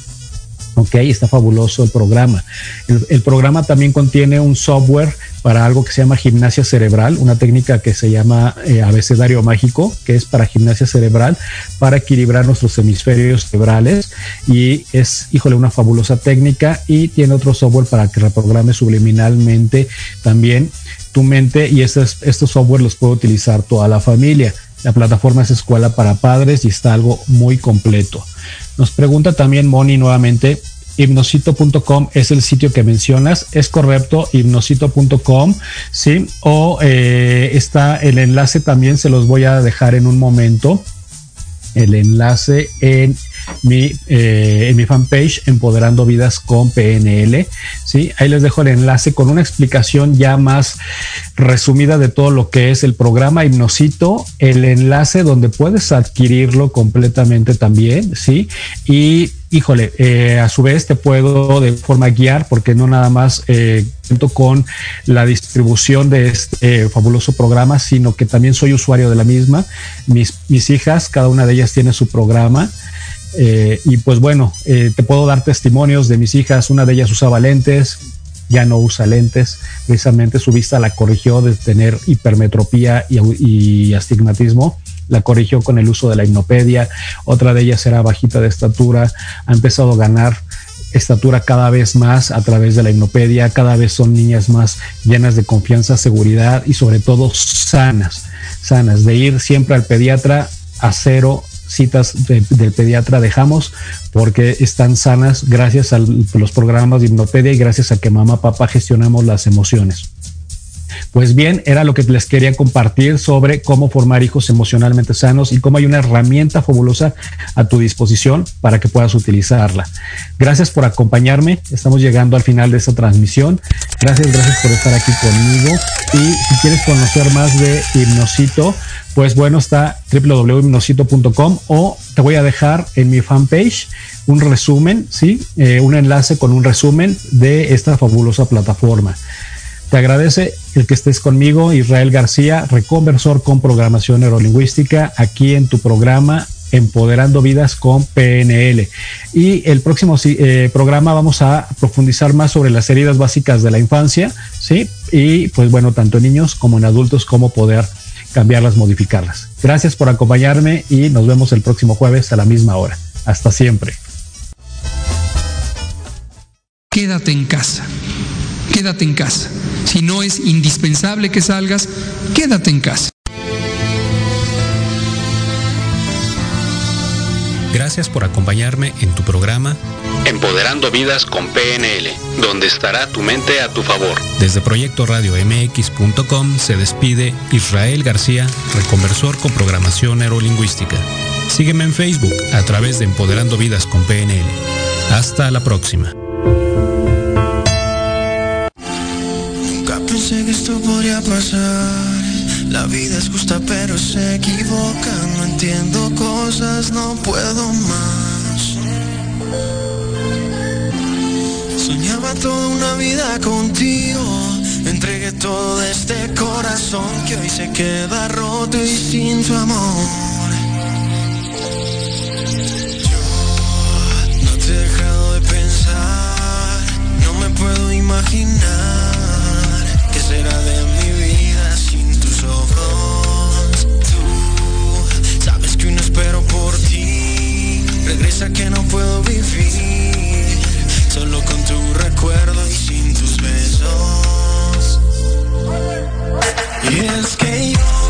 Ok, está fabuloso el programa. El, programa también contiene un software para algo que se llama gimnasia cerebral, una técnica que se llama eh, abecedario mágico, que es para gimnasia cerebral, para equilibrar nuestros hemisferios cerebrales. Y es, híjole, una fabulosa técnica. Y tiene otro software para que reprograme subliminalmente también tu mente. Y estos, estos software los puede utilizar toda la familia. La plataforma es escuela para padres y está algo muy completo. Nos pregunta también Moni nuevamente, hipnocito.com es el sitio que mencionas, es correcto, hipnocito.com, ¿sí? O eh, está el enlace también, se los voy a dejar en un momento, el enlace en mi, eh, en mi fanpage Empoderando Vidas con PNL. ¿sí? Ahí les dejo el enlace con una explicación ya más resumida de todo lo que es el programa Hipnocito, el enlace donde puedes adquirirlo completamente también, ¿sí? Y híjole, eh, a su vez te puedo de forma guiar porque no nada más eh, cuento con la distribución de este fabuloso programa, sino que también soy usuario de la misma. Mis, mis hijas, cada una de ellas tiene su programa. Eh, y pues bueno, eh, te puedo dar testimonios de mis hijas. Una de ellas usaba lentes, ya no usa lentes. Precisamente su vista la corrigió de tener hipermetropía y, astigmatismo. La corrigió con el uso de la hipnopedia. Otra de ellas era bajita de estatura. Ha empezado a ganar estatura cada vez más a través de la hipnopedia. Cada vez son niñas más llenas de confianza, seguridad y sobre todo sanas. Sanas. De ir siempre al pediatra a cero citas del pediatra dejamos porque están sanas gracias a los programas de hipnopedia y gracias a que mamá, papá gestionamos las emociones. Pues bien, era lo que les quería compartir sobre cómo formar hijos emocionalmente sanos y cómo hay una herramienta fabulosa a tu disposición para que puedas utilizarla. Gracias por acompañarme. Estamos llegando al final de esta transmisión. Gracias, gracias por estar aquí conmigo. Y si quieres conocer más de Hipnocito, pues bueno, está www.hipnocito.com o te voy a dejar en mi fanpage un resumen, ¿sí? Eh, un enlace con un resumen de esta fabulosa plataforma. Te agradece el que estés conmigo, Israel García, reconversor con programación neurolingüística, aquí en tu programa Empoderando Vidas con PNL. Y el próximo eh, programa vamos a profundizar más sobre las heridas básicas de la infancia, ¿sí? Y pues bueno, tanto en niños como en adultos, cómo poder cambiarlas, modificarlas. Gracias por acompañarme y nos vemos el próximo jueves a la misma hora. Hasta siempre. Quédate en casa. Quédate en casa. Si no es indispensable que salgas, quédate en casa. Gracias por acompañarme en tu programa Empoderando Vidas con PNL, donde estará tu mente a tu favor. Desde Proyecto Radio MX.com se despide Israel García, reconversor con programación neurolingüística. Sígueme en Facebook a través de Empoderando Vidas con PNL. Hasta la próxima. sé que esto podría pasar. La vida es justa pero se equivoca. No entiendo cosas, no puedo más. Soñaba toda una vida contigo. Entregué todo este corazón que hoy se queda roto y sin tu amor. Yo no te he dejado de pensar. No me puedo imaginar será de mi vida sin tus ojos? Tú sabes que no espero por ti. Regresa que no puedo vivir solo con tu recuerdo y sin tus besos. Y es que yo